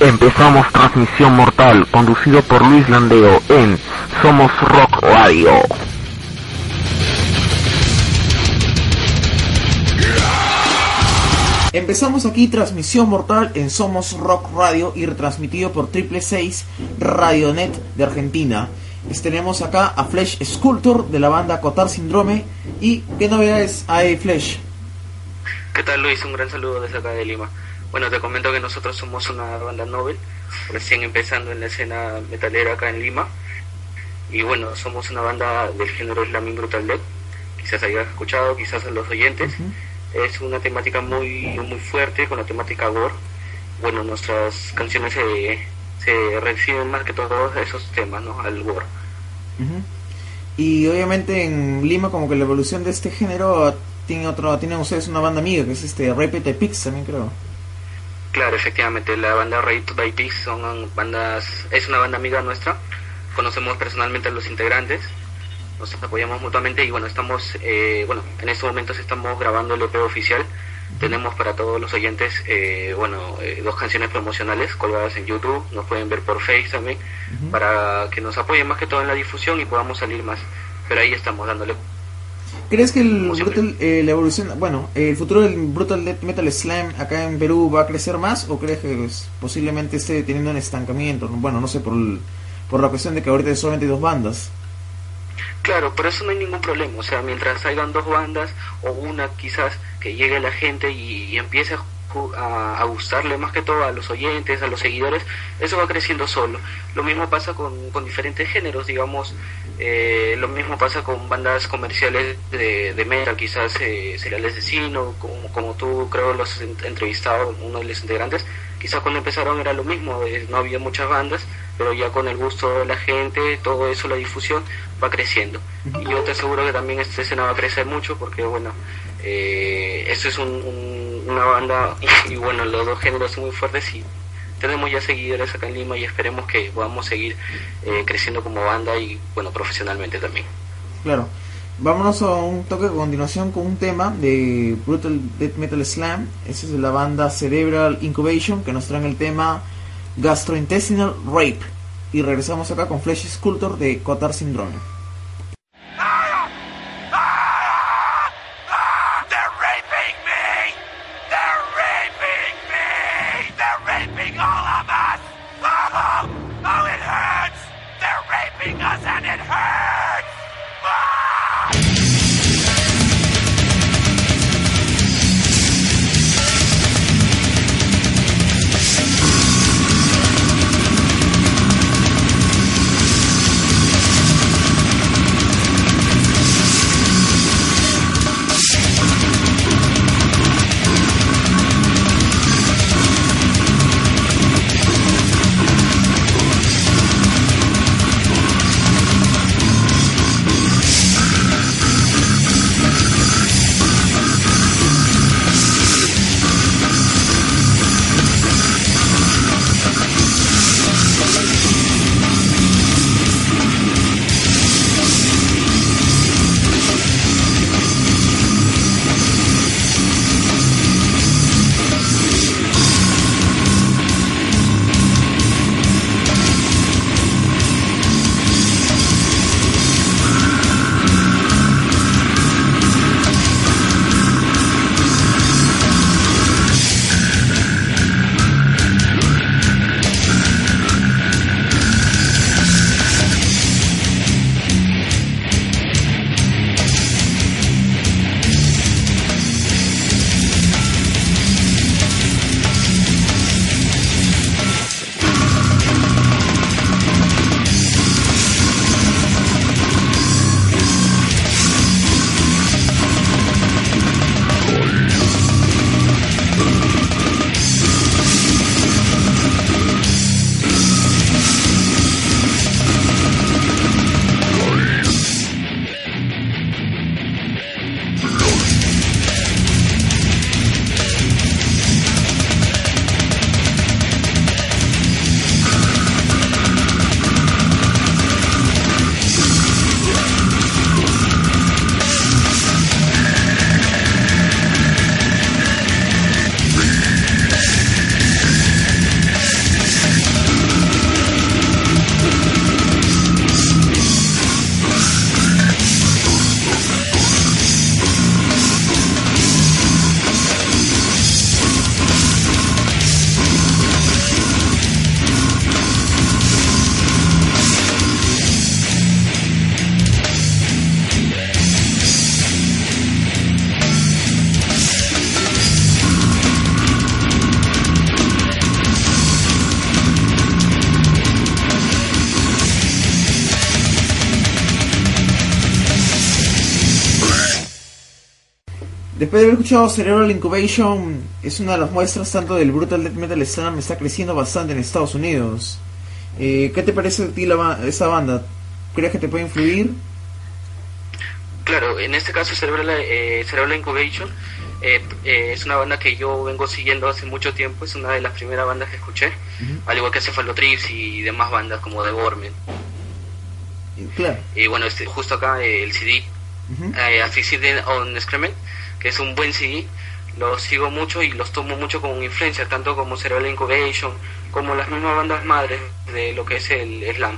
Empezamos transmisión mortal conducido por Luis Landeo en Somos Rock Radio. Empezamos aquí transmisión mortal en Somos Rock Radio y retransmitido por Triple 6 Radionet de Argentina. Tenemos acá a Flesh Sculptor de la banda Cotar Syndrome y ¿qué novedades hay Flesh? ¿Qué tal Luis? Un gran saludo desde acá de Lima. Bueno, te comento que nosotros somos una banda Nobel, recién empezando en la escena metalera acá en Lima. Y bueno, somos una banda del género Slamming Brutal Death. Quizás hayas escuchado, quizás a los oyentes es una temática muy muy fuerte con la temática gore bueno nuestras canciones se, se reciben más que todos esos temas no al gore y obviamente en Lima como que la evolución de este género tiene otro tienen ustedes una banda amiga que es este Repeat Pix también creo. Claro efectivamente la banda Rape by Pix son bandas es una banda amiga nuestra. Conocemos personalmente a los integrantes nos apoyamos mutuamente y bueno, estamos, eh, bueno, en estos momentos estamos grabando el EP oficial. Tenemos para todos los oyentes, eh, bueno, eh, dos canciones promocionales colgadas en YouTube, nos pueden ver por Facebook también, para que nos apoyen más que todo en la difusión y podamos salir más. Pero ahí estamos dándole ¿Crees que el brutal, la evolución, bueno, el futuro del Brutal Death Metal Slam acá en Perú va a crecer más o crees que pues, posiblemente esté teniendo un estancamiento? Bueno, no sé, por, por la cuestión de que ahorita hay solamente dos bandas. Claro, por eso no hay ningún problema. O sea, mientras hayan dos bandas o una quizás que llegue la gente y, empiece a, gustarle más que todo a los oyentes, a los seguidores, eso va creciendo solo. Lo mismo pasa con, con diferentes géneros, digamos, eh, lo mismo pasa con bandas comerciales de, de metal, quizás eh, Seriales de Sino, como, como tú creo los entrevistado, uno de los integrantes, quizás cuando empezaron era lo mismo, eh, no había muchas bandas, pero ya con el gusto de la gente, todo eso, la difusión, va creciendo. Y yo te aseguro que también esta escena va a crecer mucho porque, bueno, eh, esto es una banda y, bueno, los dos géneros son muy fuertes y tenemos ya seguidores acá en Lima y esperemos que podamos seguir eh, creciendo como banda y, bueno, profesionalmente también. Claro. Vámonos a un toque a continuación con un tema de Brutal Death Metal Slam. Esa es la banda Cerebral Incubation que nos traen el tema Gastrointestinal Rape. Y regresamos acá con Flesh Sculptor de Cotar Syndrome. Después de haber escuchado Cerebral Incubation, es una de las muestras tanto del Brutal Death Metal Slam, está creciendo bastante en Estados Unidos. Eh, ¿Qué te parece a ti la, esa banda? ¿Crees que te puede influir? Claro, en este caso Cerebral, eh, Cerebral Incubation eh, eh, es una banda que yo vengo siguiendo hace mucho tiempo, es una de las primeras bandas que escuché, al igual que Cephalotrips y demás bandas como The Gorman. Claro. Y bueno, este, justo acá el CD, uh on Excrement, que es un buen CD, los sigo mucho y los tomo mucho como influencia, tanto como Cerebral Incubation, como las mismas bandas madres de lo que es el slam,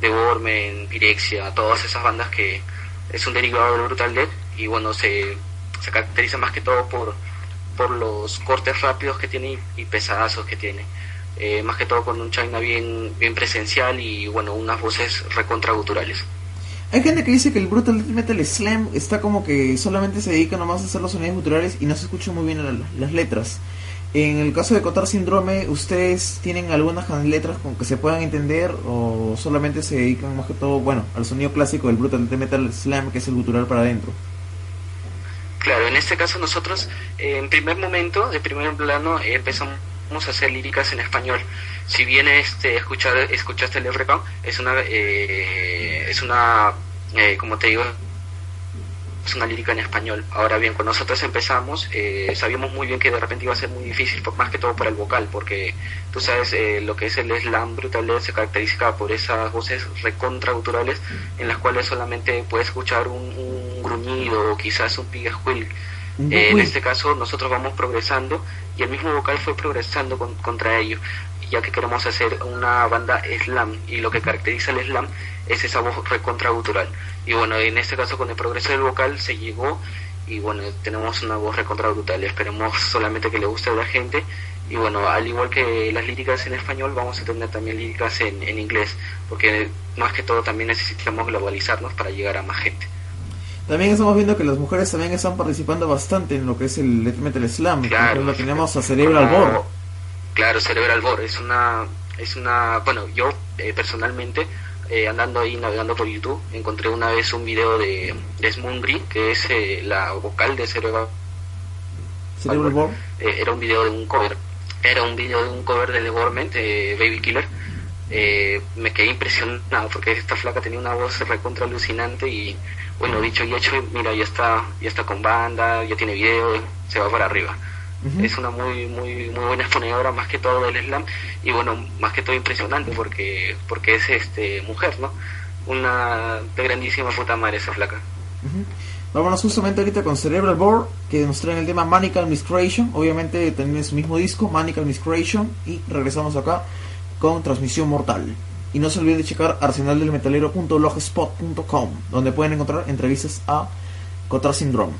The Gorman, Pirexia, todas esas bandas que es un derivado Brutal Death y bueno, se se caracteriza más que todo por, por los cortes rápidos que tiene y, pesadazos que tiene. Eh, más que todo con un China bien, bien presencial y bueno, unas voces recontraguturales. Hay gente que dice que el Brutal Metal Slam está como que solamente se dedica nomás a hacer los sonidos guturales y no se escuchan muy bien las letras. En el caso de Cotar Síndrome, ¿ustedes tienen algunas letras con que se puedan entender o solamente se dedican más que todo, bueno, al sonido clásico del Brutal Metal Slam, que es el gutural para adentro? Claro, en este caso nosotros en primer momento, de primer plano, empezamos a hacer líricas en español. Si bien este escuchar, escuchaste el refrán, es una eh, es una eh, como te digo es una lírica en español. Ahora bien, cuando nosotros empezamos, eh, sabíamos muy bien que de repente iba a ser muy difícil, más que todo por el vocal, porque tú sabes, eh, lo que es el slam brutal se caracteriza por esas voces recontraguturales en las cuales solamente puedes escuchar un, gruñido o quizás un pigasquil. Eh, en este caso, nosotros vamos progresando y el mismo vocal fue progresando contra ello ya que queremos hacer una banda slam y lo que caracteriza el slam es esa voz recontragutural. Y bueno, en este caso con el progreso del vocal se llegó y bueno, tenemos una voz recontragutural. Esperemos solamente que le guste a la gente. Y bueno, al igual que las líricas en español, vamos a tener también líricas en, en inglés, porque más que todo también necesitamos globalizarnos para llegar a más gente. También estamos viendo que las mujeres también están participando bastante en lo que es el Metal Slam. Claro, lo tenemos a Cerebral Bor. Claro, Cerebral Bor es una, es una, bueno, yo eh, personalmente eh, andando ahí navegando por YouTube, encontré una vez un video de, de que es eh, la vocal de Cerebral. Eh, era un video de un cover. Era un video de un cover de The Government, Baby Killer. me quedé impresionado porque esta flaca tenía una voz recontra alucinante y bueno, dicho y hecho, mira, ya está, ya está con banda, ya tiene video, se va para arriba es una muy muy muy buena exponedora más que todo del slam y bueno más que todo impresionante porque porque es este mujer no una de grandísima puta madre esa flaca Vámonos justamente ahorita con Cerebral Bore, que nos trae el tema Manical Miscreation. Obviamente también es su mismo disco, Manical Miscreation. Y regresamos acá con Transmisión Mortal. Y no se olviden de checar arsenaldelmetalero.blogspot.com, donde pueden encontrar entrevistas a Cotra Syndrome.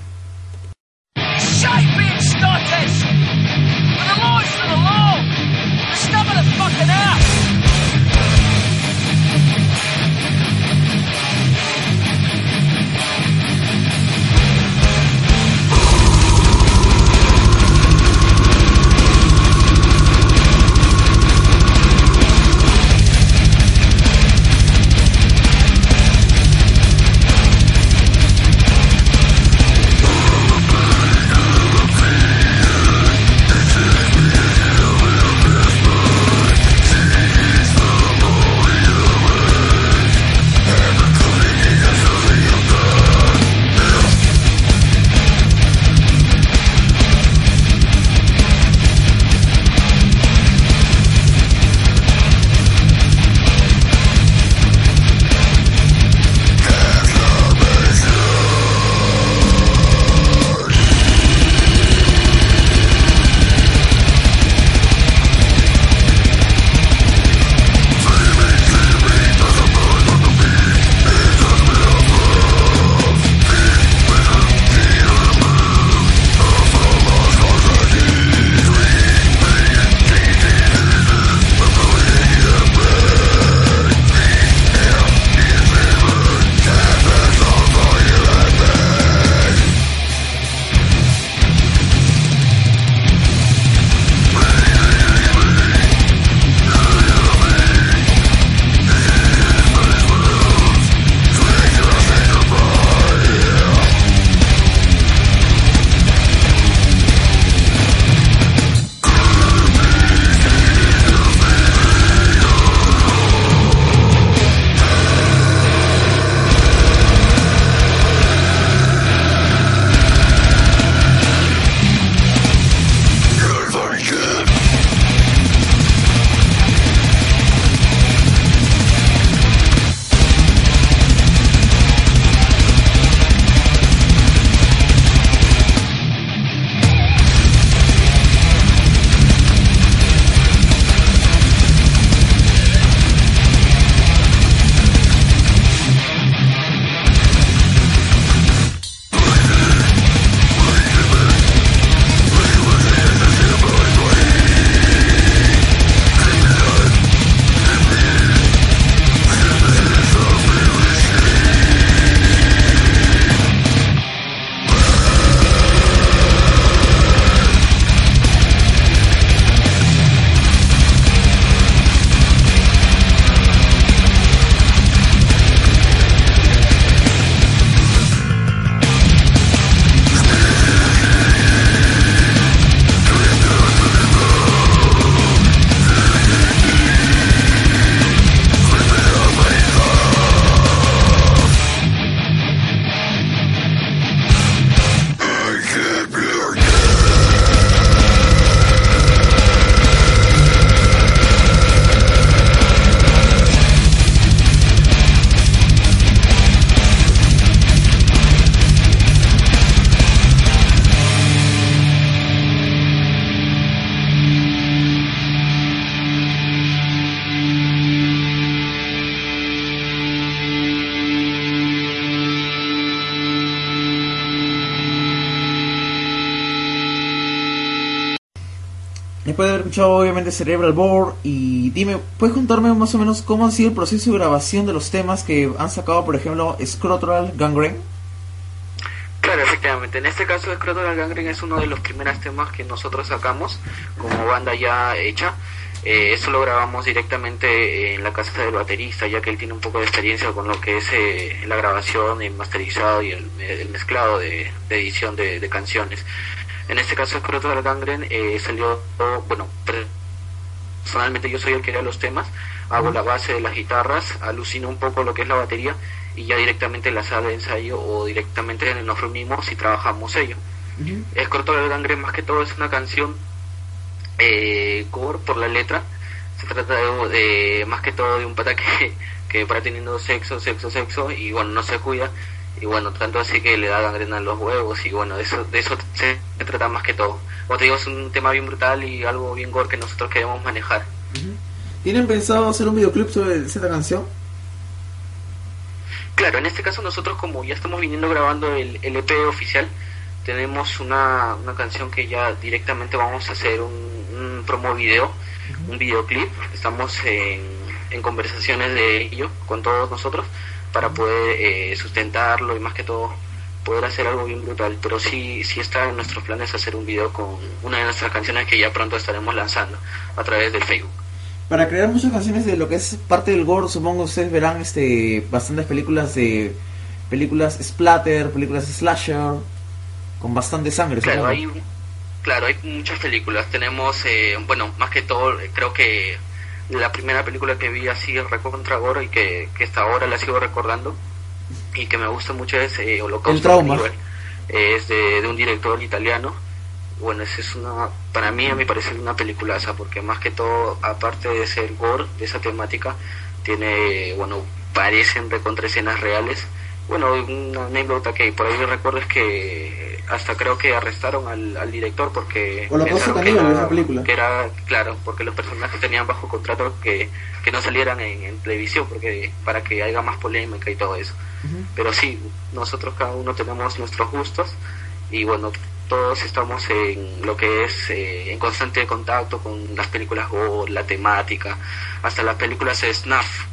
Después de haber escuchado obviamente Cerebral Bore y dime, ¿puedes contarme más o menos cómo ha sido el proceso de grabación de los temas que han sacado, por ejemplo, Scrotural Gangrene? Claro, efectivamente. En este caso, Scrotural Gangrene es uno de los primeros temas que nosotros sacamos como banda ya hecha. Eh, eso lo grabamos directamente en la casa del baterista, ya que él tiene un poco de experiencia con lo que es eh, la grabación, el masterizado y el, mezclado de, edición de, canciones. En este caso, Scrotal Gangren eh, salió, bueno, personalmente yo soy el que da los temas, hago la base de las guitarras, alucino un poco lo que es la batería y ya directamente en la sala de ensayo o directamente nos reunimos y trabajamos ello. Uh -huh. Gangren más que todo es una canción eh, core por la letra. Se trata de, más que todo de un pata que, que para teniendo sexo, sexo, sexo y bueno, no se cuida y bueno, tanto así que le da gangrena en los huevos y bueno, de eso, de eso se, trata más que todo. Como te digo, es un tema bien brutal y algo bien gore que nosotros queremos manejar. ¿Tienen pensado hacer un videoclip sobre esta canción? Claro, en este caso nosotros como ya estamos viniendo grabando el, el EP oficial, tenemos una, una canción que ya directamente vamos a hacer un, promo video, un videoclip. Estamos en, en, conversaciones de ello con todos nosotros para poder eh, sustentarlo y más que todo poder hacer algo bien brutal. Pero sí, sí está en nuestros planes hacer un video con una de nuestras canciones que ya pronto estaremos lanzando a través del Facebook. Para crear muchas canciones de lo que es parte del gore, supongo ustedes verán este bastantes películas de películas splatter, películas slasher con bastante sangre. Claro, hay Claro, hay muchas películas. Tenemos, eh, bueno, más que todo, creo que la primera película que vi así recontra gore y que, que hasta ahora la sigo recordando y que me gusta mucho es eh, Holocausto. El trauma. es de, un director italiano. Bueno, esa es una, para mí a mí parece una peliculaza porque más que todo, aparte de ser gore, de esa temática, tiene, bueno, parecen recontra escenas reales bueno, una anécdota que por ahí recuerdo es que hasta creo que arrestaron al, director porque pensaron que era, película. que era, claro, porque los personajes tenían bajo contrato que, que no salieran en, televisión porque para que haya más polémica y todo eso. Pero sí, nosotros cada uno tenemos nuestros gustos y bueno, todos estamos en lo que es eh, en constante contacto con las películas o la temática, hasta las películas Snuff.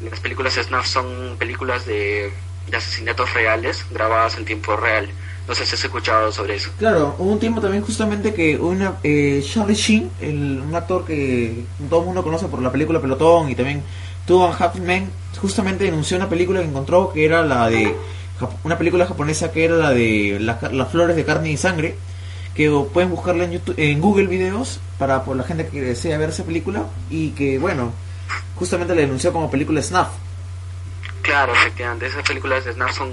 Las películas Snuff son películas de de asesinatos reales grabados en tiempo real. No sé si has escuchado sobre eso. Claro, hubo un tiempo también justamente que una eh, Charlie Sheen, el, un actor que todo el mundo conoce por la película Pelotón y también tuvo Happy Man, justamente denunció una película que encontró que era la de una película japonesa que era la de las flores de carne y sangre que pueden buscarla en YouTube, en Google videos para por la gente que desea ver esa película y que bueno justamente la denunció como película snuff Claro, efectivamente, esas películas de Snap son,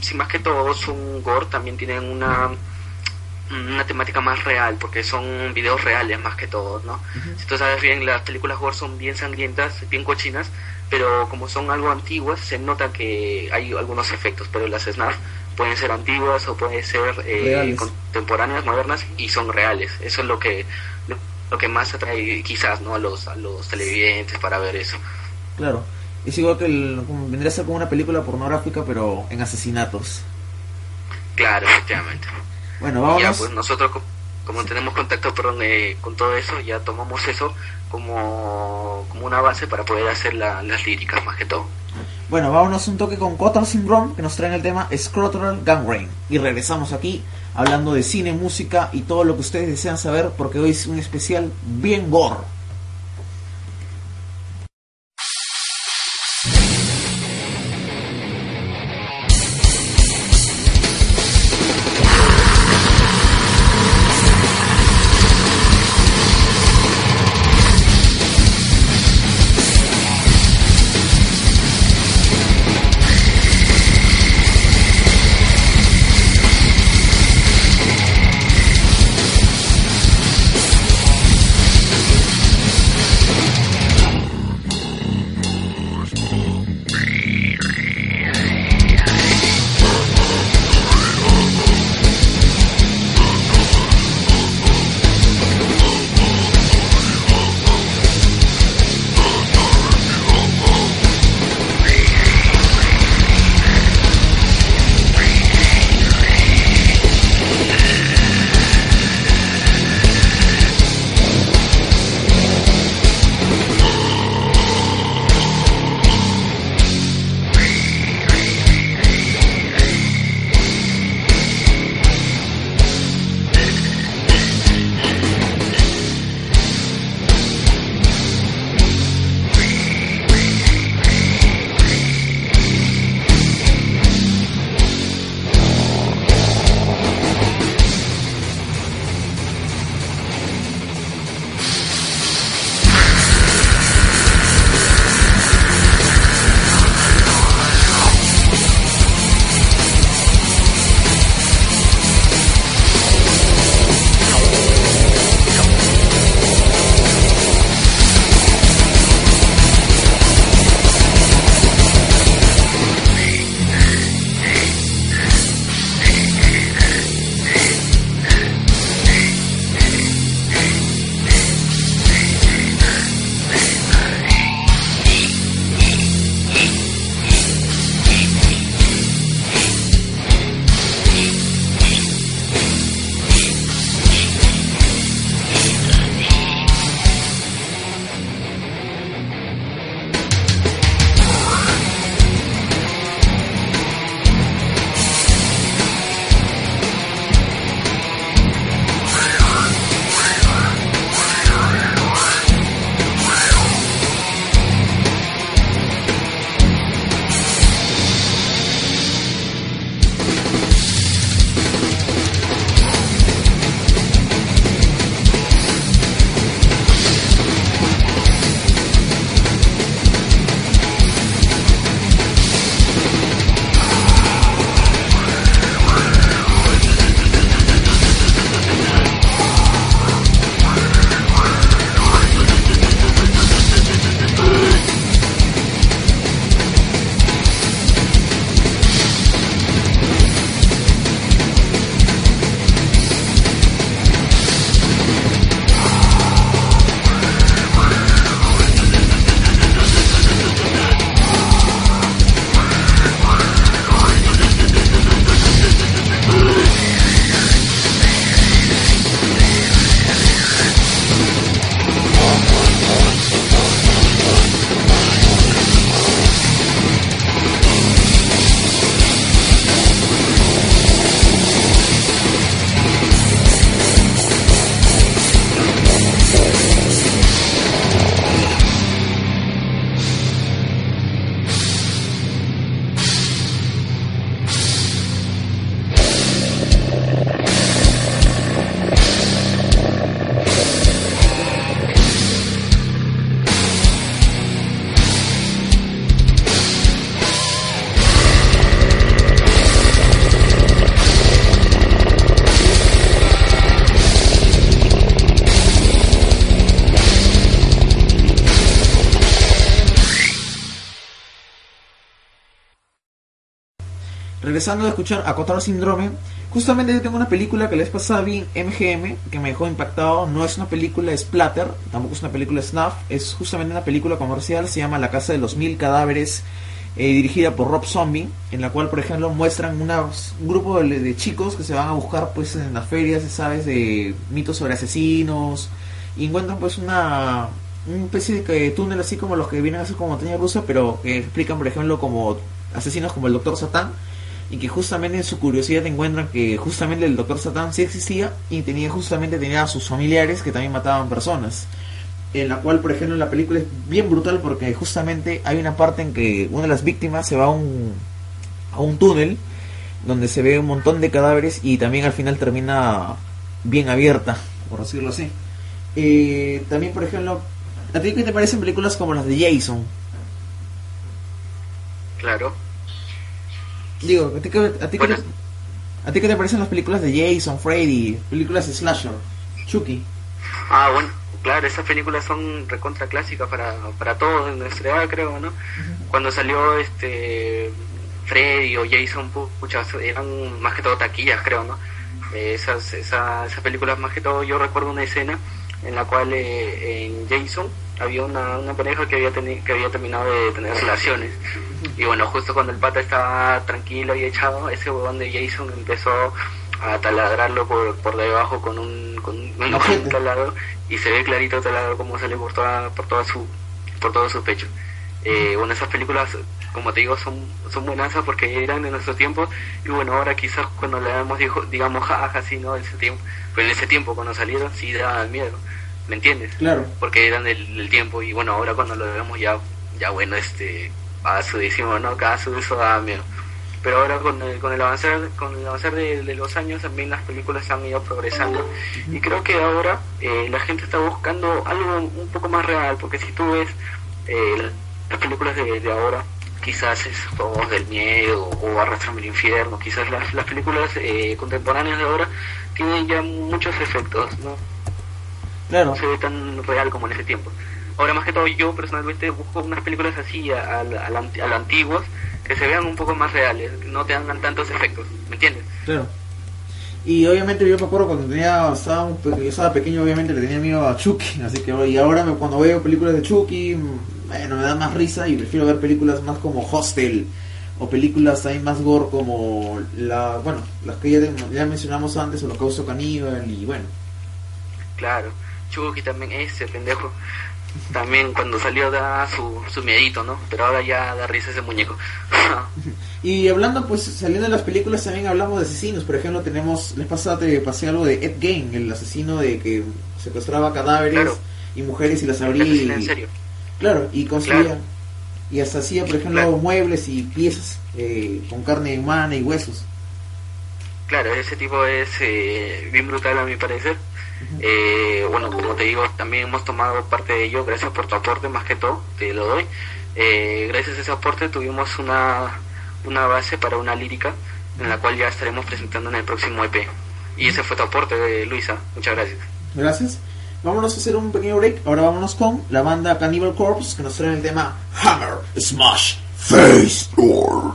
si más que todo, son gore, también tienen una una temática más real, porque son videos reales más que todo, ¿no? Si tú sabes bien, las películas gore son bien sangrientas, bien cochinas, pero como son algo antiguas, se nota que hay algunos efectos, pero las Snap pueden ser antiguas o pueden ser eh, contemporáneas, modernas, y son reales. Eso es lo que lo que más atrae quizás no a los a los televidentes para ver eso. Claro. Es igual que el, vendría a ser como una película pornográfica, pero en asesinatos. Claro, efectivamente. Bueno, vamos. Ya, pues nosotros, como tenemos contacto perdón, eh, con todo eso, ya tomamos eso como, como una base para poder hacer las líricas, más que todo. Bueno, vámonos un toque con Cotton Syndrome, que nos traen el tema Scrotural Gangrene. Y regresamos aquí hablando de cine, música y todo lo que ustedes desean saber, porque hoy es un especial bien gore. Regresando a escuchar Acotar Síndrome, justamente yo tengo una película que les pasaba bien MGM, que me dejó impactado. No es una película splatter, tampoco es una película snuff, es justamente una película comercial, se llama La Casa de los Mil Cadáveres, eh, dirigida por Rob Zombie, en la cual, por ejemplo, muestran un grupo de, chicos que se van a buscar pues en las ferias, ¿sabes?, de mitos sobre asesinos, y encuentran pues una, una especie de túnel así como los que vienen a ser como montaña rusa, pero que explican, por ejemplo, como asesinos como el Doctor Satán, y que justamente en su curiosidad encuentran que justamente el Doctor Satán sí existía y tenía justamente tenía a sus familiares que también mataban personas. En la cual, por ejemplo, la película es bien brutal porque justamente hay una parte en que una de las víctimas se va a un, a un túnel donde se ve un montón de cadáveres y también al final termina bien abierta, por decirlo así. Eh, también, por ejemplo, ¿a ti te parecen películas como las de Jason? Claro. Digo, ¿a ti, qué, a, ti qué te, parecen las películas de Jason, Freddy, películas de Slasher, Chucky? Ah, bueno, claro, esas películas son recontra clásicas para, para todos en nuestra edad, creo, ¿no? Cuando salió este Freddy o Jason, pucha, eran más que todo taquillas, creo, ¿no? esas, esas, esas películas, más que todo, yo recuerdo una escena en la cual eh, en Jason había una, una pareja que había, que había terminado de tener relaciones. Y bueno, justo cuando el pata estaba tranquilo y echado, ese huevón de Jason empezó a taladrarlo por, por debajo con un, con un, taladro y se ve clarito el taladro como sale por toda, por toda su, por todo su pecho. Eh, bueno, esas películas, como te digo, son, son buenas porque eran de nuestro tiempo y bueno, ahora quizás cuando le damos, digamos, jaja, sí, ¿no? Ese tiempo, pero en ese tiempo cuando salieron sí daban miedo. ¿me entiendes? Claro. Porque eran del, tiempo y bueno, ahora cuando lo vemos ya, ya bueno, este, a su decimos, ¿no? Cada su eso da miedo. Pero ahora con el, con el avanzar, con el avanzar de, los años también las películas han ido progresando y creo que ahora eh, la gente está buscando algo un poco más real, porque si tú ves eh, las películas de, de ahora, quizás es todos del miedo o arrastrame el infierno, quizás las, las películas eh, contemporáneas de ahora tienen ya muchos efectos, ¿no? No se ve tan real como en ese tiempo. Ahora, más que todo, yo personalmente busco unas películas así, a, a, antiguas, que se vean un poco más reales, no tengan tantos efectos, ¿me entiendes? Claro. Y obviamente yo me acuerdo cuando tenía, estaba, yo estaba pequeño, obviamente le tenía miedo a Chucky, así que y ahora cuando veo películas de Chucky, bueno, me da más risa y prefiero ver películas más como Hostel o películas ahí más gore como la, bueno, las que ya, ya mencionamos antes, Holocausto Caníbal y bueno. Claro. Chucky también, ese pendejo. También cuando salió da su, su miedito, ¿no? Pero ahora ya da risa ese muñeco. y hablando, pues, saliendo de las películas, también hablamos de asesinos. Por ejemplo, tenemos, les pasaba, te pasé algo de Ed Gein, el asesino de que secuestraba cadáveres y mujeres y las abría. ¿En serio? Claro, y conseguía. Y hasta hacía, por ejemplo, muebles y piezas eh, con carne humana y huesos. Claro, ese tipo es eh, bien brutal a mi parecer eh, bueno, como te digo, también hemos tomado parte de ello, gracias por tu aporte más que todo, te lo doy. Eh, gracias a ese aporte tuvimos una, una base para una lírica en la cual ya estaremos presentando en el próximo EP. Y ese fue tu aporte, de Luisa. Muchas gracias. Gracias. Vámonos a hacer un pequeño break. Ahora vámonos con la banda Cannibal Corpse que nos trae el tema Hammer Smash Face Door.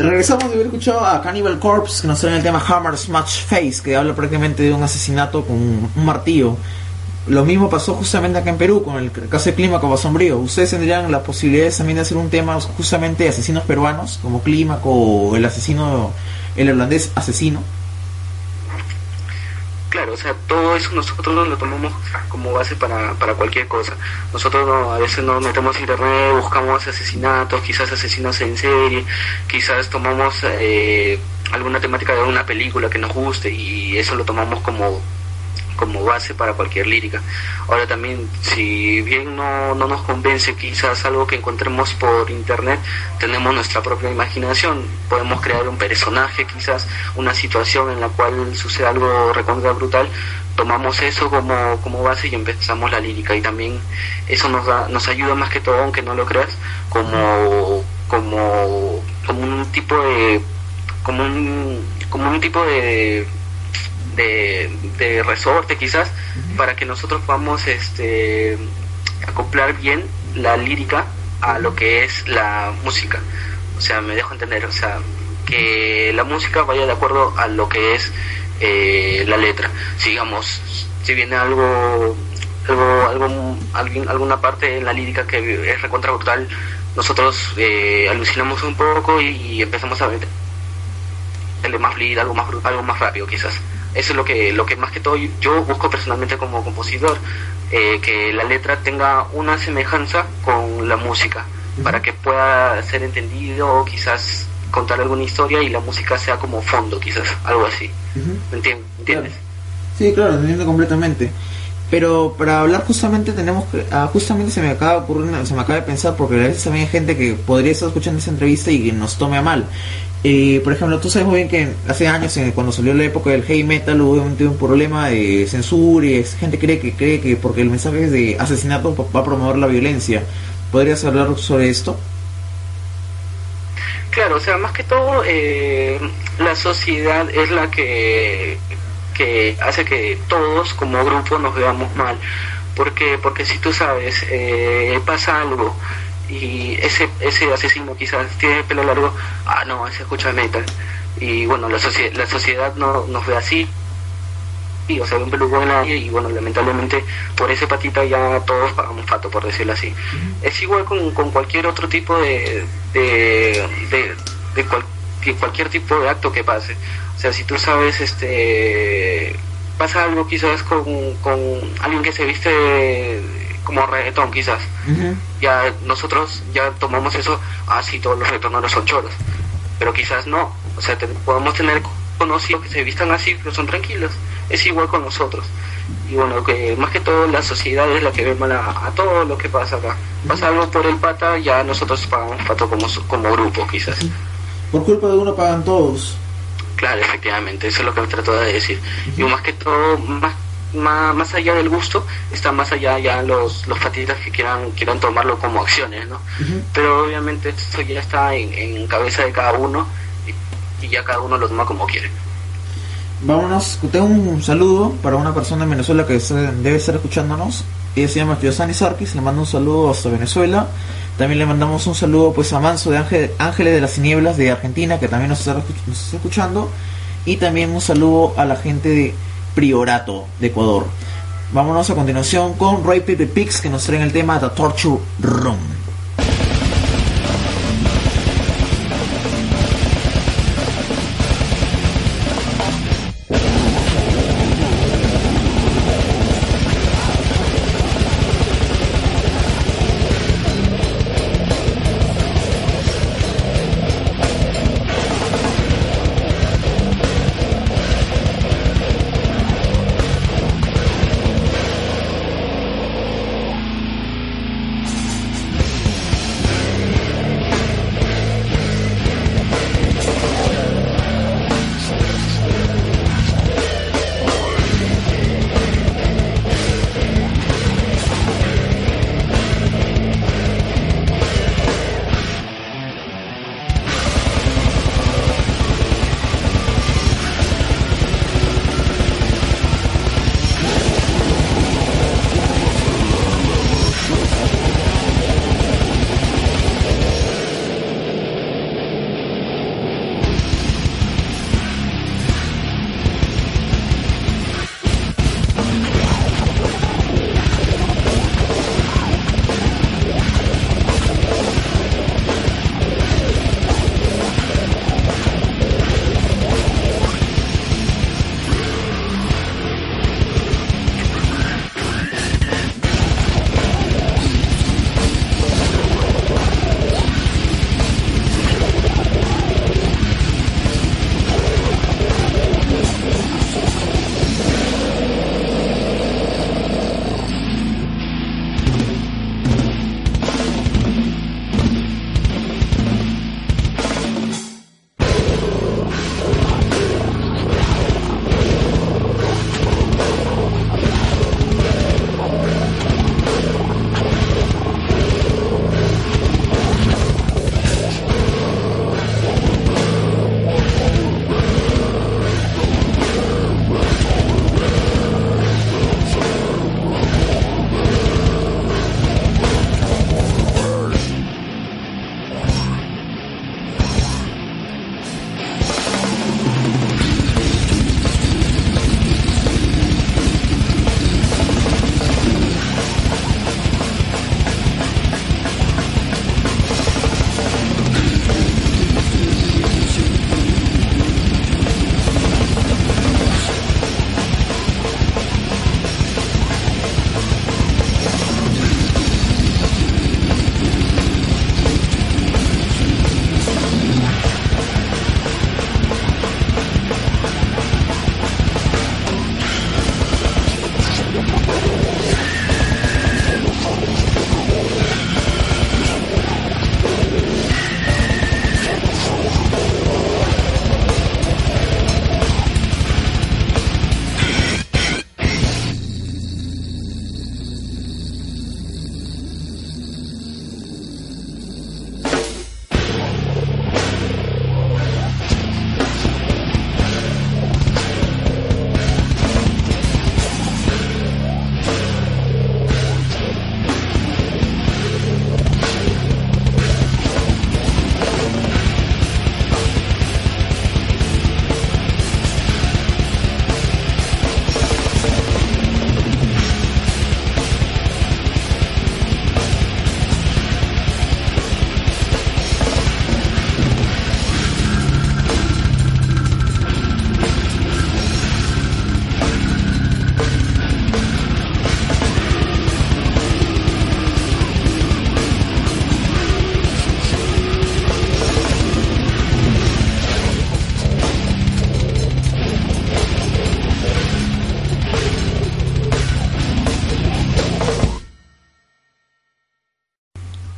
Regresamos de haber escuchado a Cannibal Corpse que nos trae el tema Hammer Smash Face, que habla prácticamente de un asesinato con un martillo. Lo mismo pasó justamente acá en Perú con el caso de Clímaco Sombrío. ¿Ustedes tendrían la posibilidad también de hacer un tema justamente de asesinos peruanos, como Clímaco o el asesino, el holandés asesino? Claro, o sea, todo eso nosotros lo tomamos como base para, para cualquier cosa. Nosotros no, a veces nos metemos en internet, buscamos asesinatos, quizás asesinos en serie, quizás tomamos eh, alguna temática de una película que nos guste y eso lo tomamos como como base para cualquier lírica. Ahora también, si bien no, no nos convence quizás algo que encontremos por internet, tenemos nuestra propia imaginación, podemos crear un personaje quizás, una situación en la cual sucede algo recontra brutal, tomamos eso como, como base y empezamos la lírica y también eso nos da, nos ayuda más que todo, aunque no lo creas, como, como, como un tipo de como un, como un tipo de de, resorte quizás para que nosotros podamos este, acoplar bien la lírica a lo que es la música. O sea, me dejo entender, o sea, que la música vaya de acuerdo a lo que es eh, la letra. Sigamos, si viene algo, algo, algo alguien, alguna parte en la lírica que es recontra brutal, nosotros eh, alucinamos un poco y, empezamos a ver más fluido, algo más, algo más rápido quizás. Eso es lo que, lo que más que todo yo busco personalmente como compositor, eh, que la letra tenga una semejanza con la música, para que pueda ser entendido o quizás contar alguna historia y la música sea como fondo, quizás, algo así. ¿Me entiendes? Sí, claro, entiendo completamente. Pero para hablar justamente tenemos que, ah, justamente se me acaba de ocurrir, se me acaba de pensar, porque a veces también hay gente que podría estar escuchando esa entrevista y que nos tome a mal. Eh, por ejemplo, tú sabes muy bien que hace años, cuando salió la época del heavy metal, hubo un, un problema de censura y gente cree que cree que porque el mensaje es de asesinato va a promover la violencia. ¿Podrías hablar sobre esto? Claro, o sea, más que todo, eh, la sociedad es la que, que hace que todos como grupo nos veamos mal. Porque, porque si tú sabes, eh, pasa algo y ese, ese asesino quizás tiene pelo largo, ah, no, ese escucha metal. Y bueno, la, la sociedad no nos ve así, y, o sea, un peluco en la y bueno, lamentablemente por ese patita ya todos pagamos fato, por decirlo así. Es igual con, con, cualquier otro tipo de, de, de, cualquier tipo de acto que pase. O sea, si tú sabes, este pasa algo quizás con, con alguien que se viste como reggaetón quizás. Ya nosotros ya tomamos eso, así ah, todos los reggaetoneros son choros. Pero quizás no. O sea, podemos tener conocidos que se vistan así, pero son tranquilos. Es igual con nosotros. Y bueno, que más que todo la sociedad es la que ve mal a, todo lo que pasa acá. Pasa algo por el pata, ya nosotros pagamos pato como, como grupo quizás. Por culpa de uno pagan todos. Claro, efectivamente, eso es lo que me trato de decir. Y más que todo, más más, más allá del gusto, está más allá ya los, los patitas que quieran, quieran tomarlo como acciones, ¿no? Pero obviamente esto ya está en, en cabeza de cada uno y, ya cada uno lo toma como quiere. Vámonos, tengo un saludo para una persona en Venezuela que debe estar escuchándonos. Ella se llama Teosani Sarkis, le mando un saludo hasta Venezuela. También le mandamos un saludo pues a Manso de Ángeles de las Nieblas de Argentina, que también nos está, nos está escuchando. Y también un saludo a la gente de Priorato de Ecuador. Vámonos a continuación con Ray Pepe Pix que nos traen el tema The Torture Room.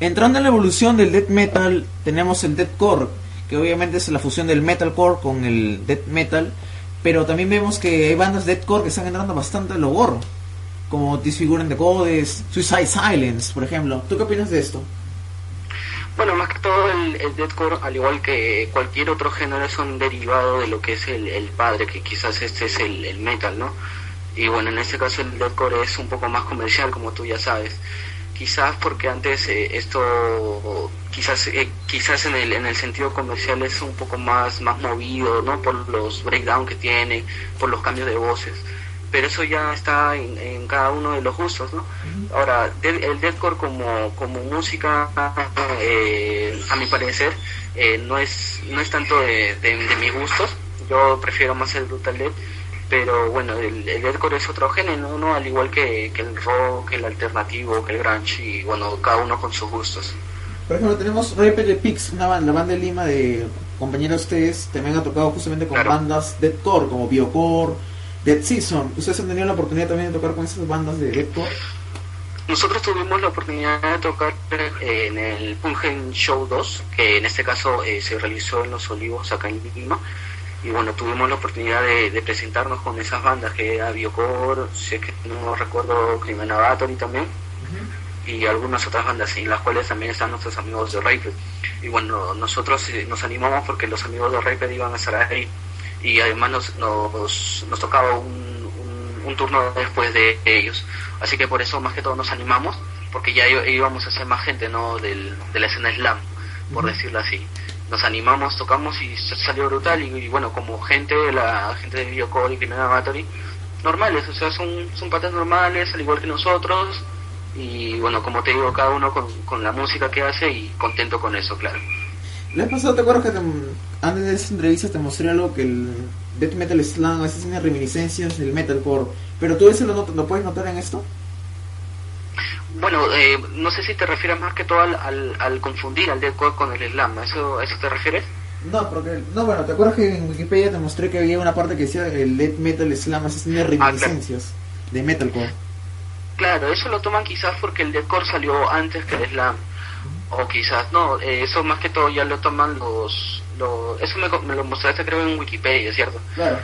Entrando en la evolución del death metal, tenemos el deathcore, que obviamente es la fusión del metalcore con el death metal, pero también vemos que hay bandas deathcore que están entrando bastante lo gorro, como Disfiguring the Goddess, Suicide Silence, por ejemplo. ¿Tú qué opinas de esto? Bueno, más que todo el, el deathcore, al igual que cualquier otro género, es un derivado de lo que es el, el padre, que quizás este es el, el metal, ¿no? Y bueno, en este caso el deathcore es un poco más comercial, como tú ya sabes quizás porque antes eh, esto quizás eh, quizás en el en el sentido comercial es un poco más más movido no por los breakdowns que tiene por los cambios de voces. Pero eso ya está en, cada uno de los gustos no ahora el deathcore como como música eh, a mi parecer no es no es tanto de, de mis gustos. Yo prefiero más el brutal death pero bueno, el, el es otro género, ¿no? Al igual que, el rock, el alternativo, que el grunge, y bueno, cada uno con sus gustos. Por ejemplo, tenemos the Pix, una banda, la banda de Lima de compañeros ustedes, también ha tocado justamente con bandas deathcore, como Biocore, Dead Season. ¿Ustedes han tenido la oportunidad también de tocar con esas bandas de deathcore? Nosotros tuvimos la oportunidad de tocar eh, en el Pungen Show 2, que en este caso eh, se realizó en Los Olivos, acá en Lima y bueno, tuvimos la oportunidad de, presentarnos con esas bandas que era Biocor, sé que no recuerdo Criminalatory también, y algunas otras bandas en las cuales también están nuestros amigos de Rapid. Y bueno, nosotros eh, nos animamos porque los amigos de Rapid iban a estar ahí y además nos, nos, nos tocaba un, un, turno después de ellos. Así que por eso más que todo nos animamos, porque ya íbamos a ser más gente ¿no? Del, de la escena slam, por decirlo así nos animamos, tocamos y salió brutal. Y, bueno, como gente, la gente de Videocode y Criminal Battery, normales, o sea, son, son patas normales, al igual que nosotros. Y bueno, como te digo, cada uno con, con la música que hace y contento con eso, claro. ¿Le pasado, te acuerdas que antes de esa entrevista te mostré algo que el Death Metal Slam a veces tiene reminiscencias del metalcore? Pero tú eso lo, lo puedes notar en esto? Bueno, eh, no sé si te refieres más que todo al, al, confundir al deathcore con el slam, ¿a eso, eso te refieres? No, porque, no, bueno, ¿te acuerdas que en Wikipedia te mostré que había una parte que decía el death metal slam así tiene reminiscencias de metalcore? Claro, eso lo toman quizás porque el deathcore salió antes que el slam, o quizás no, eh, eso más que todo ya lo toman los, los eso me, me lo mostraste creo en Wikipedia, ¿cierto? Claro.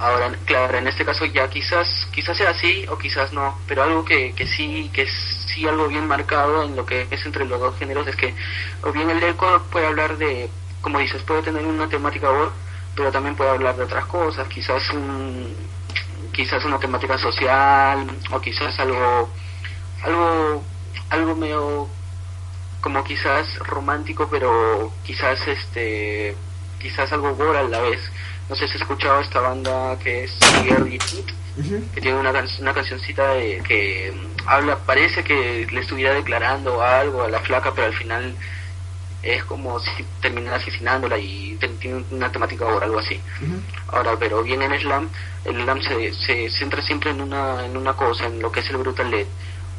Ahora, claro, en este caso ya quizás quizás sea así o quizás no, pero algo que, que sí que sí algo bien marcado en lo que es entre los dos géneros es que o bien el deco puede hablar de, como dices, puede tener una temática war, pero también puede hablar de otras cosas, quizás un quizás una temática social o quizás algo algo algo medio como quizás romántico, pero quizás este quizás algo gore a la vez no sé si has escuchado esta banda que es Early que tiene una, una cancioncita de, que habla, parece que le estuviera declarando algo a la flaca, pero al final es como si terminara asesinándola y tiene una temática o algo así. Ahora, pero bien en Slam, el Slam se, se centra siempre en una, en una cosa, en lo que es el Brutal Dead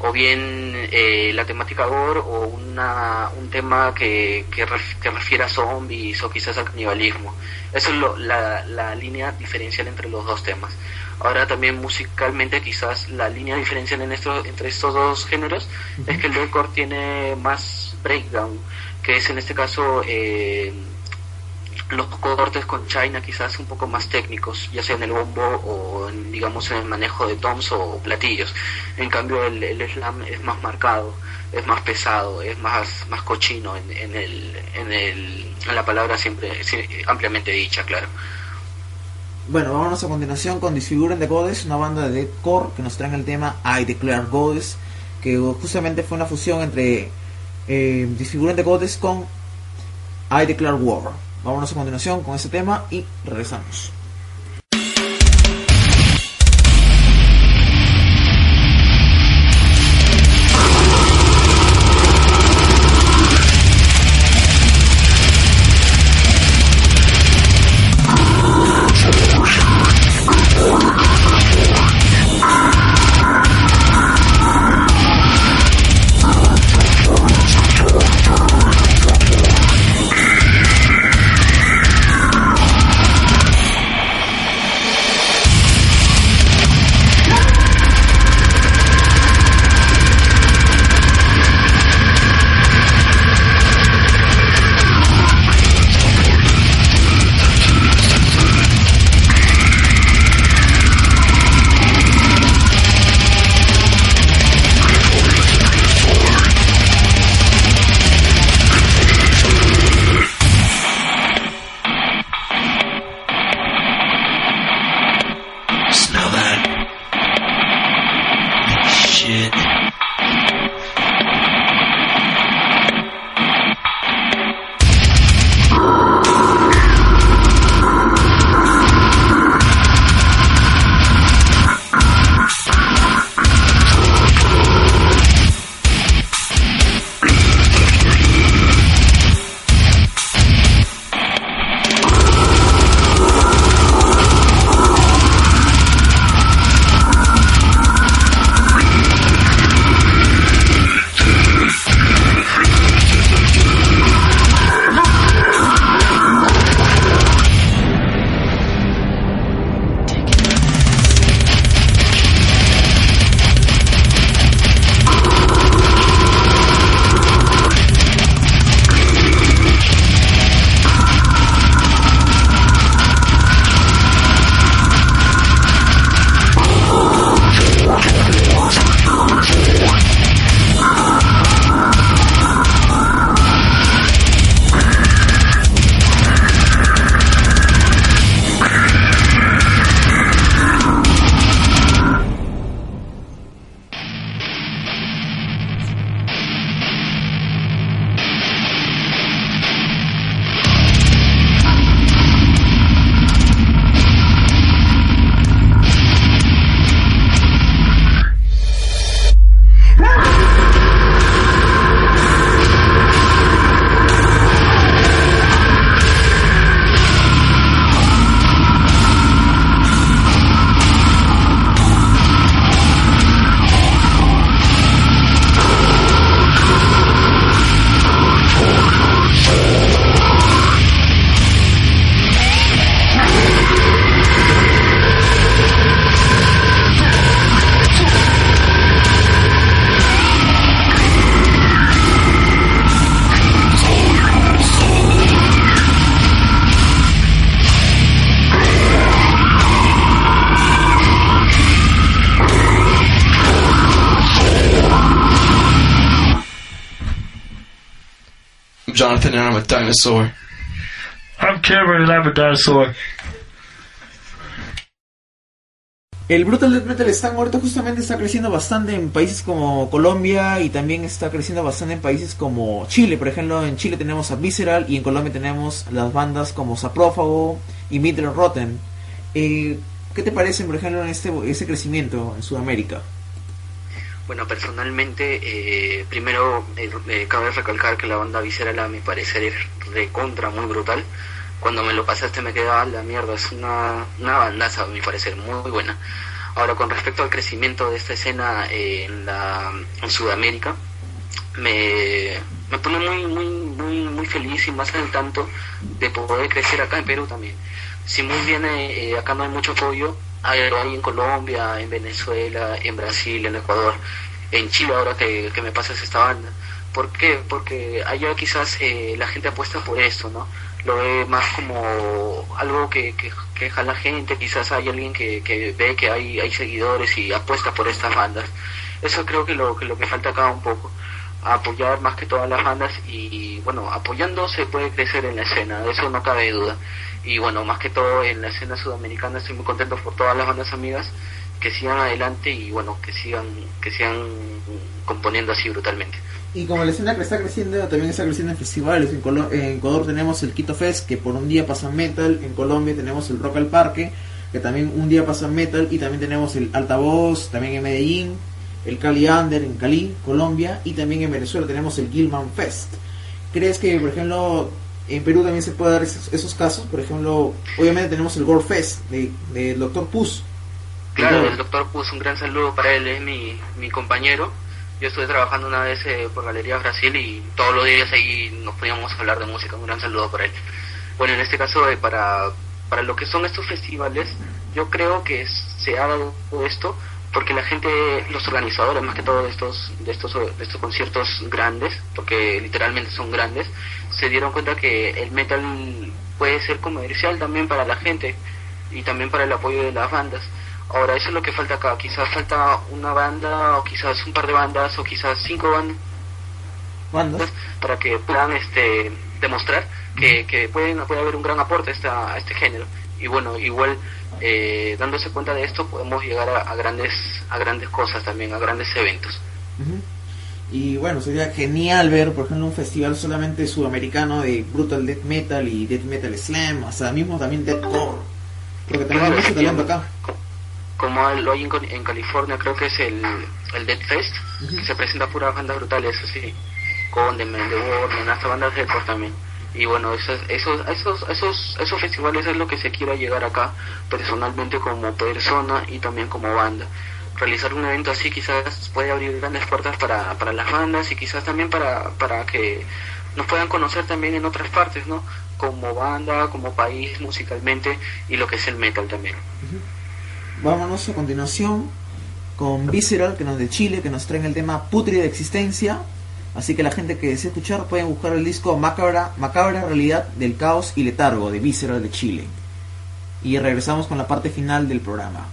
o bien eh, la temática gore o una, un tema que, que, refiere a zombies o quizás al canibalismo. Esa es lo, la, la, línea diferencial entre los dos temas. Ahora también musicalmente quizás la línea diferencial en esto, entre estos dos géneros es que el deathcore tiene más breakdown, que es en este caso eh, los cortes con China quizás un poco más técnicos, ya sea en el bombo o en, digamos en el manejo de toms o platillos. En cambio el, el slam es más marcado, es más pesado, es más, más cochino en, el, en, el, en la palabra siempre ampliamente dicha, claro. Bueno, vámonos a continuación con Disfiguren the Goddess, una banda de deathcore que nos traen el tema I Declare Goddess, que justamente fue una fusión entre eh, Disfiguren the Goddess con I Declare War. Vámonos a continuación con este tema y regresamos. Jonathan and I'm a dinosaur. I'm Cameron and I'm a dinosaur. El Brutal Death Metal Slam ahorita justamente está creciendo bastante en países como Colombia y también está creciendo bastante en países como Chile. Por ejemplo, en Chile tenemos a Visceral y en Colombia tenemos las bandas como Saprófago y Middle Rotten. Eh, ¿Qué te parece, por ejemplo, en este, ese crecimiento en Sudamérica? Bueno, personalmente, eh, primero eh, cabe recalcar que la banda Visceral a mi parecer es de contra muy brutal. Cuando me lo pasaste me quedaba la mierda, es una, una bandaza a mi parecer muy buena. Ahora, con respecto al crecimiento de esta escena en, la, Sudamérica, me, me pone muy, muy, muy, muy feliz y más al tanto de poder crecer acá en Perú también. Si muy bien eh, acá no hay mucho apoyo, hay, en Colombia, en Venezuela, en Brasil, en Ecuador, en Chile ahora que, que me pasas esta banda. ¿Por qué? Porque allá quizás eh, la gente apuesta por esto, ¿no? Lo ve más como algo que, que, que jala gente, quizás hay alguien que, que ve que hay, hay seguidores y apuesta por estas bandas. Eso creo que lo que, lo que falta acá un poco apoyar más que todas las bandas y bueno, apoyando se puede crecer en la escena, de eso no cabe duda. Y bueno, más que todo en la escena sudamericana estoy muy contento por todas las bandas amigas que sigan adelante y bueno, que sigan que sigan componiendo así brutalmente. Y como la escena que está creciendo, también está creciendo en festivales. En, Colo en Ecuador tenemos el Quito Fest, que por un día pasa metal. En Colombia tenemos el Rock al Parque, que también un día pasa metal. Y también tenemos el Altavoz, también en Medellín, el Cali Under en Cali, Colombia. Y también en Venezuela tenemos el Gilman Fest. ¿Crees que, por ejemplo, en Perú también se puede dar esos, esos casos? Por ejemplo, obviamente tenemos el Gore Fest del de Dr. Pus. Claro, el Dr. Pus, un gran saludo para él, es mi, mi compañero yo estuve trabajando una vez eh, por Galería Brasil y todos los días ahí nos podíamos hablar de música. Un gran saludo para él. Bueno, en este caso, eh, para, para lo que son estos festivales, yo creo que se ha dado esto porque la gente, los organizadores más que todo de estos, de estos, de estos conciertos grandes, porque literalmente son grandes, se dieron cuenta que el metal puede ser comercial también para la gente y también para el apoyo de las bandas. Ahora, eso es lo que falta acá. Quizás falta una banda, o quizás un par de bandas, o quizás cinco bandas. ¿Bandas? Para que puedan este, demostrar que, que pueden, puede haber un gran aporte a, esta, a este género. Y bueno, igual eh, dándose cuenta de esto podemos llegar a, a, grandes, a grandes cosas también, a grandes eventos. Uh -huh. Y bueno, sería genial ver, por ejemplo, un festival solamente sudamericano de Brutal Death Metal y Death Metal Slam, hasta mismo también Deathcore. Porque tenemos Claro, mucho talento acá. como lo hay en, en California, creo que es el, el Dead Fest, que se presenta puras bandas brutales, así, Condemned, The Warning, hasta bandas de también. Y bueno, esos, esos, esos, esos, esos festivales es lo que se quiera llegar acá, personalmente como persona y también como banda. Realizar un evento así quizás puede abrir grandes puertas para, para las bandas y quizás también para, para que nos puedan conocer también en otras partes, ¿no? Como banda, como país, musicalmente y lo que es el metal también. Vámonos a continuación con Visceral, que nos de Chile, que nos traen el tema Putria de Existencia. Así que la gente que desee escuchar pueden buscar el disco Macabra, Macabra Realidad del Caos y Letargo de Visceral de Chile. Y regresamos con la parte final del programa.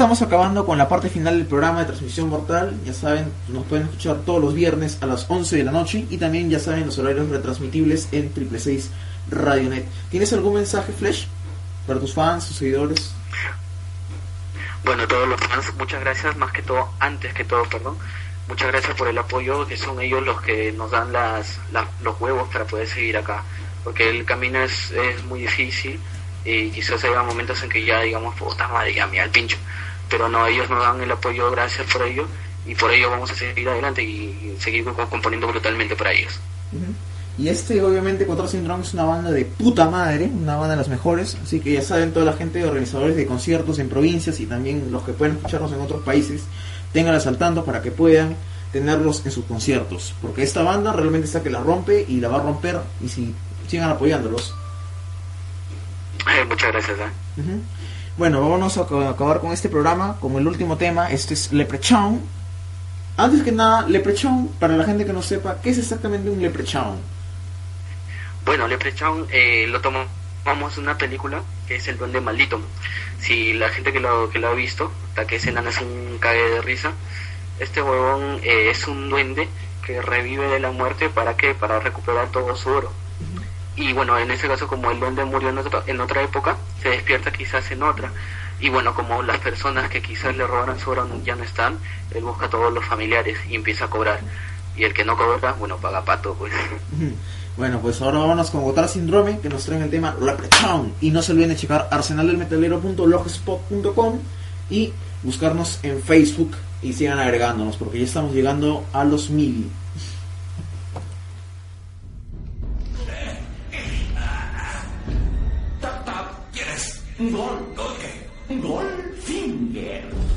Estamos acabando con la parte final del programa de transmisión mortal. Ya saben, nos pueden escuchar todos los viernes a las 11 de la noche y también ya saben los horarios retransmitibles en Triple 6 Radionet. ¿Tienes algún mensaje, Flash, para tus fans, tus seguidores? Bueno, todos los fans, muchas gracias, más que todo, antes que todo, perdón, muchas gracias por el apoyo, que son ellos los que nos dan las, los huevos para poder seguir acá, porque el camino es, es muy difícil y quizás haya momentos en que ya digamos, puta madre, ya me al pincho, pero no, ellos nos dan el apoyo, gracias por ello, y por ello vamos a seguir adelante y seguir co- componiendo brutalmente para ellos. Y este, obviamente, Control Syndrome es una banda de puta madre, una banda de las mejores. Así que ya saben, toda la gente de organizadores de conciertos en provincias y también los que pueden escucharnos en otros países, tenganlas al tanto para que puedan tenerlos en sus conciertos. Porque esta banda realmente está que la rompe y la va a romper. Y si sigan apoyándolos. Eh, muchas gracias. ¿eh? Bueno, vámonos a ac- acabar con este programa, con el último tema. Este es Leprechaun. Antes que nada, Leprechaun, para la gente que no sepa, ¿qué es exactamente un Leprechaun? Bueno, Leprechaun eh, lo tomamos una película que es El Duende Maldito. Si la gente que lo, que lo ha visto, hasta que ese enano es un cague de risa, este huevón eh, es un duende que revive de la muerte para qué? Para recuperar todo su oro. Y bueno, en este caso como el duende murió en otra, en otra época, se despierta quizás en otra. Y bueno, como las personas que quizás le robaron su oro ya no están, él busca a todos los familiares y empieza a cobrar. Y el que no cobra, bueno, paga pato, pues. Bueno, pues ahora vámonos con Gotar Síndrome, que nos traen el tema Leprechaun. Y no se olviden de checar arsenaldelmetalero.blogspot.com y buscarnos en Facebook y sigan agregándonos, porque ya estamos llegando a los mil. ¿Quieres? Gol, gol, ¿qué? Goldfinger.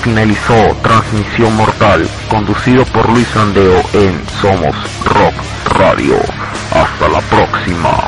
Finalizó Transmisión Mortal, conducido por Luis Landeo en Somos Rock Radio. Hasta la próxima.